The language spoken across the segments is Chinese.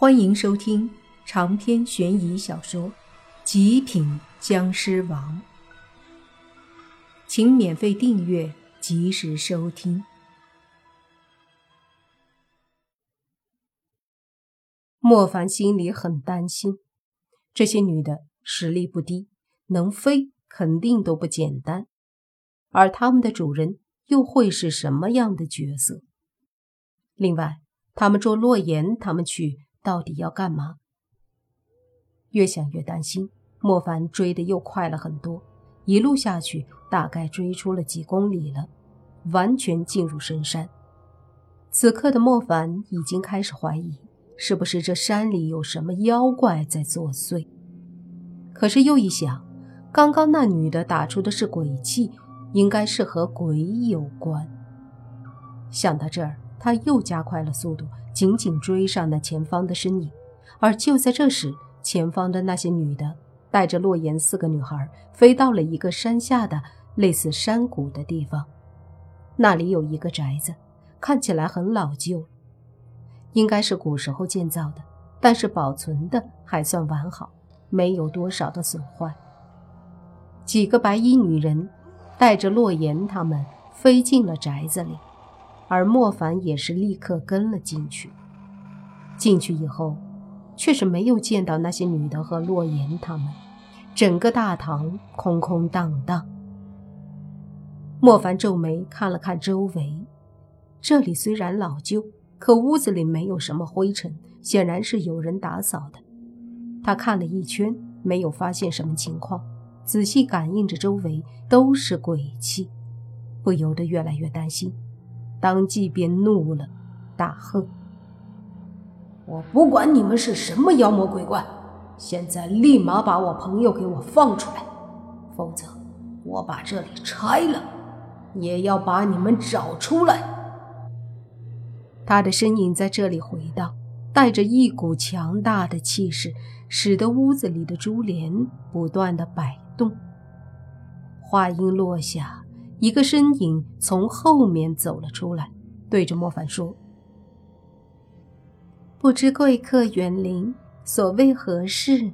欢迎收听长篇悬疑小说《极品僵尸王》，请免费订阅，及时收听。莫凡心里很担心，这些女的实力不低，能飞肯定都不简单，而他们的主人又会是什么样的角色？另外，他们捉洛言他们去。到底要干嘛？越想越担心。莫凡追的又快了很多，一路下去，大概追出了几公里了，完全进入深山。此刻的莫凡已经开始怀疑，是不是这山里有什么妖怪在作祟？可是又一想，刚刚那女的打出的是鬼气，应该是和鬼有关。想到这儿，他又加快了速度。紧紧追上那前方的身影，而就在这时，前方的那些女的带着洛言四个女孩飞到了一个山下的类似山谷的地方。那里有一个宅子，看起来很老旧，应该是古时候建造的，但是保存的还算完好，没有多少的损坏。几个白衣女人带着洛言他们飞进了宅子里。而莫凡也是立刻跟了进去。进去以后，却是没有见到那些女的和洛言他们，整个大堂空空荡荡。莫凡皱眉看了看周围，这里虽然老旧，可屋子里没有什么灰尘，显然是有人打扫的。他看了一圈，没有发现什么情况，仔细感应着周围都是鬼气，不由得越来越担心。当即便怒了，大喝：“我不管你们是什么妖魔鬼怪，现在立马把我朋友给我放出来，否则我把这里拆了，也要把你们找出来。”他的身影在这里回荡，带着一股强大的气势，使得屋子里的珠帘不断的摆动。话音落下。一个身影从后面走了出来，对着莫凡说：“不知贵客远临，所谓何事？”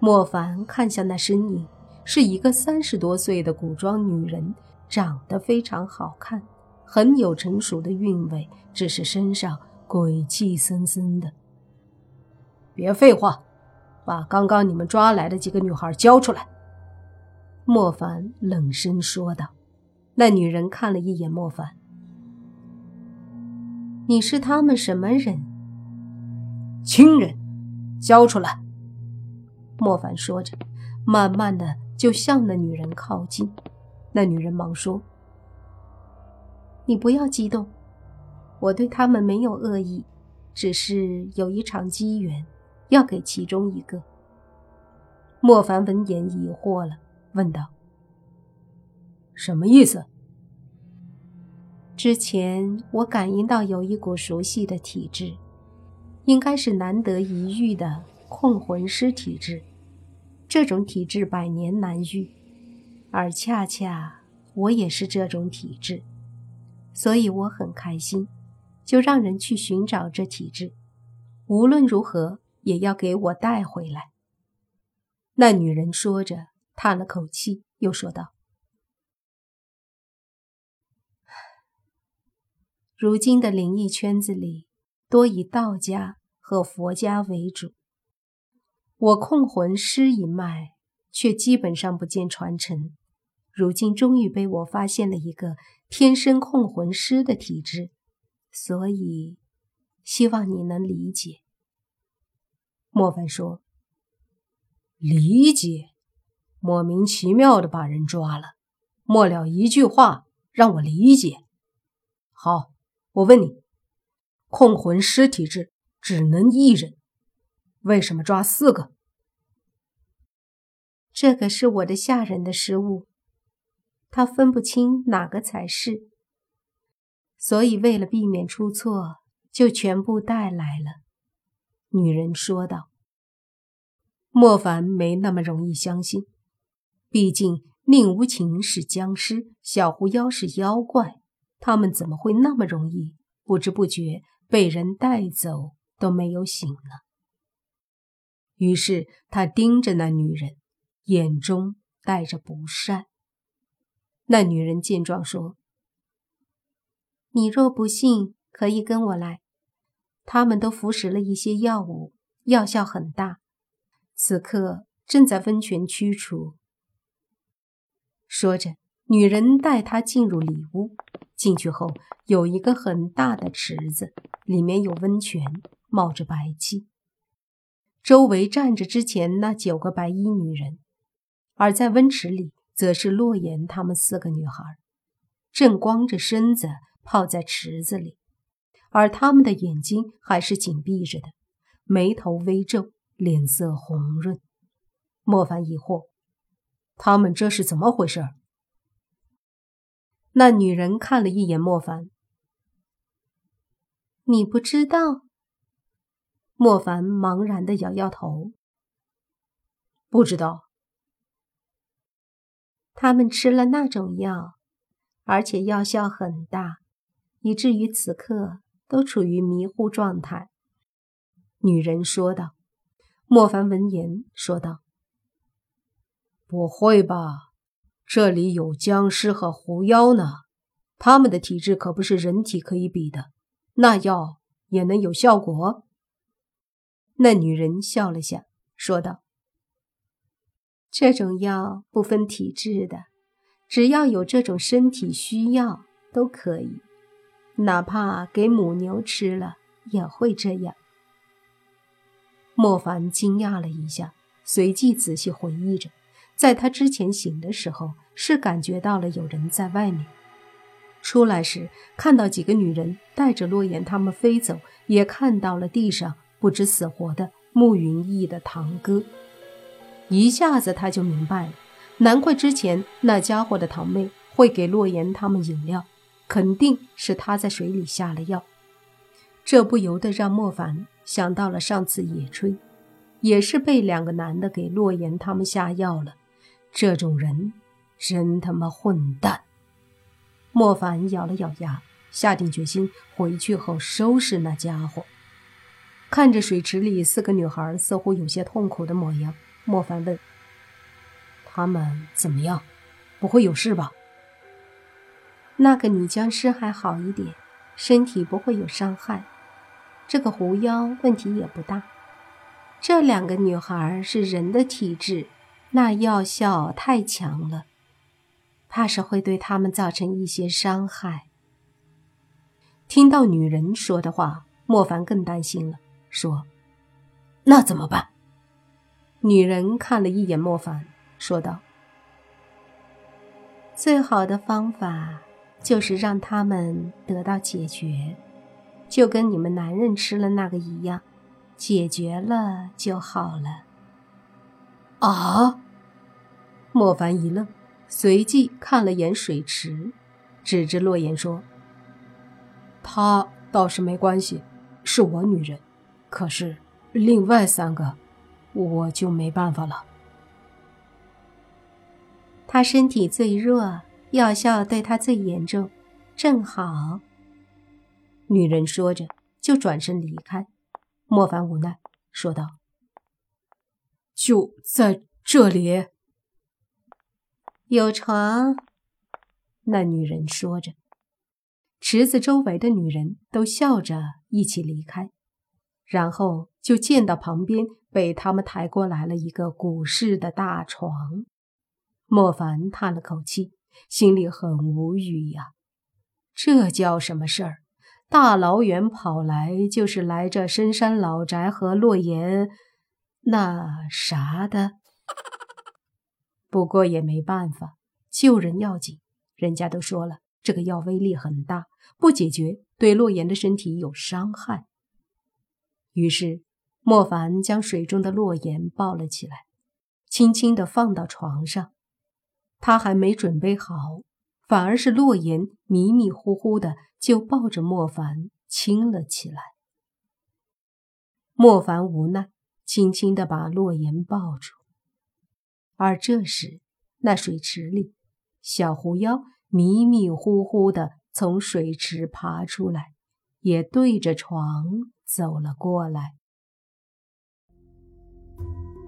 莫凡看向那身影，是一个三十多岁的古装女人，长得非常好看，很有成熟的韵味，只是身上鬼气森森的。别废话，把刚刚你们抓来的几个女孩交出来。莫凡冷声说道：“那女人看了一眼莫凡，你是他们什么人？亲人，交出来。”莫凡说着，慢慢的就向那女人靠近。那女人忙说：“你不要激动，我对他们没有恶意，只是有一场机缘，要给其中一个。”莫凡闻言疑惑了。问道：“什么意思？”之前我感应到有一股熟悉的体质，应该是难得一遇的控魂师体质。这种体质百年难遇，而恰恰我也是这种体质，所以我很开心，就让人去寻找这体质，无论如何也要给我带回来。那女人说着。叹了口气，又说道：“如今的灵异圈子里，多以道家和佛家为主。我控魂师一脉却基本上不见传承。如今终于被我发现了一个天生控魂师的体质，所以希望你能理解。”莫凡说：“理解。”莫名其妙的把人抓了，末了一句话让我理解。好，我问你，控魂师体质只能一人，为什么抓四个？这个是我的下人的失误，他分不清哪个才是，所以为了避免出错，就全部带来了。女人说道。莫凡没那么容易相信。毕竟，宁无情是僵尸，小狐妖是妖怪，他们怎么会那么容易不知不觉被人带走都没有醒呢。于是他盯着那女人，眼中带着不善。那女人见状说：“你若不信，可以跟我来。他们都服食了一些药物，药效很大，此刻正在温泉驱除。”说着，女人带他进入里屋。进去后，有一个很大的池子，里面有温泉，冒着白气。周围站着之前那九个白衣女人，而在温池里，则是洛言他们四个女孩，正光着身子泡在池子里，而他们的眼睛还是紧闭着的，眉头微皱，脸色红润。莫凡疑惑：他们这是怎么回事？那女人看了一眼莫凡，你不知道？莫凡茫然的摇摇头，不知道。他们吃了那种药，而且药效很大，以至于此刻都处于迷糊状态。女人说道。莫凡闻言说道：“不会吧？这里有僵尸和狐妖呢，他们的体质可不是人体可以比的，那药也能有效果？”那女人笑了下，说道：“这种药不分体质的，只要有这种身体需要都可以，哪怕给母牛吃了也会这样。”莫凡惊讶了一下，随即仔细回忆着，在他之前醒的时候是感觉到了有人在外面，出来时看到几个女人带着洛言他们飞走，也看到了地上。不知死活的慕云逸的堂哥，一下子他就明白了，难怪之前那家伙的堂妹会给洛言他们饮料，肯定是他在水里下了药。这不由得让莫凡想到了上次野炊，也是被两个男的给洛言他们下药了。这种人真他妈混蛋！莫凡咬了咬牙，下定决心回去后收拾那家伙。看着水池里四个女孩似乎有些痛苦的模样，莫凡问：“他们怎么样？不会有事吧？”那个女僵尸还好一点，身体不会有伤害。这个狐妖问题也不大。这两个女孩是人的体质，那药效太强了，怕是会对他们造成一些伤害。听到女人说的话，莫凡更担心了。说：“那怎么办？”女人看了一眼莫凡，说道：“最好的方法就是让他们得到解决，就跟你们男人吃了那个一样，解决了就好了。”啊！莫凡一愣，随即看了眼水池，指着洛言说：“他倒是没关系，是我女人。”可是，另外三个，我就没办法了。他身体最弱，药效对他最严重，正好。女人说着，就转身离开。莫凡无奈说道：“就在这里，有床。”那女人说着，池子周围的女人都笑着一起离开。然后就见到旁边被他们抬过来了一个古式的大床，莫凡叹了口气，心里很无语呀。这叫什么事儿？大老远跑来就是来这深山老宅和洛言那啥的。不过也没办法，救人要紧，人家都说了，这个药威力很大，不解决对洛言的身体有伤害。于是，莫凡将水中的洛言抱了起来，轻轻地放到床上。他还没准备好，反而是洛言迷迷糊糊的就抱着莫凡亲了起来。莫凡无奈，轻轻地把洛言抱住。而这时，那水池里，小狐妖迷迷糊糊的从水池爬出来，也对着床走了过来。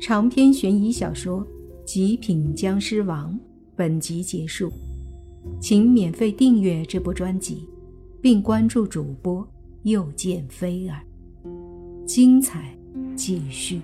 长篇悬疑小说《极品僵尸王》本集结束，请免费订阅这部专辑，并关注主播又见菲儿，精彩继续。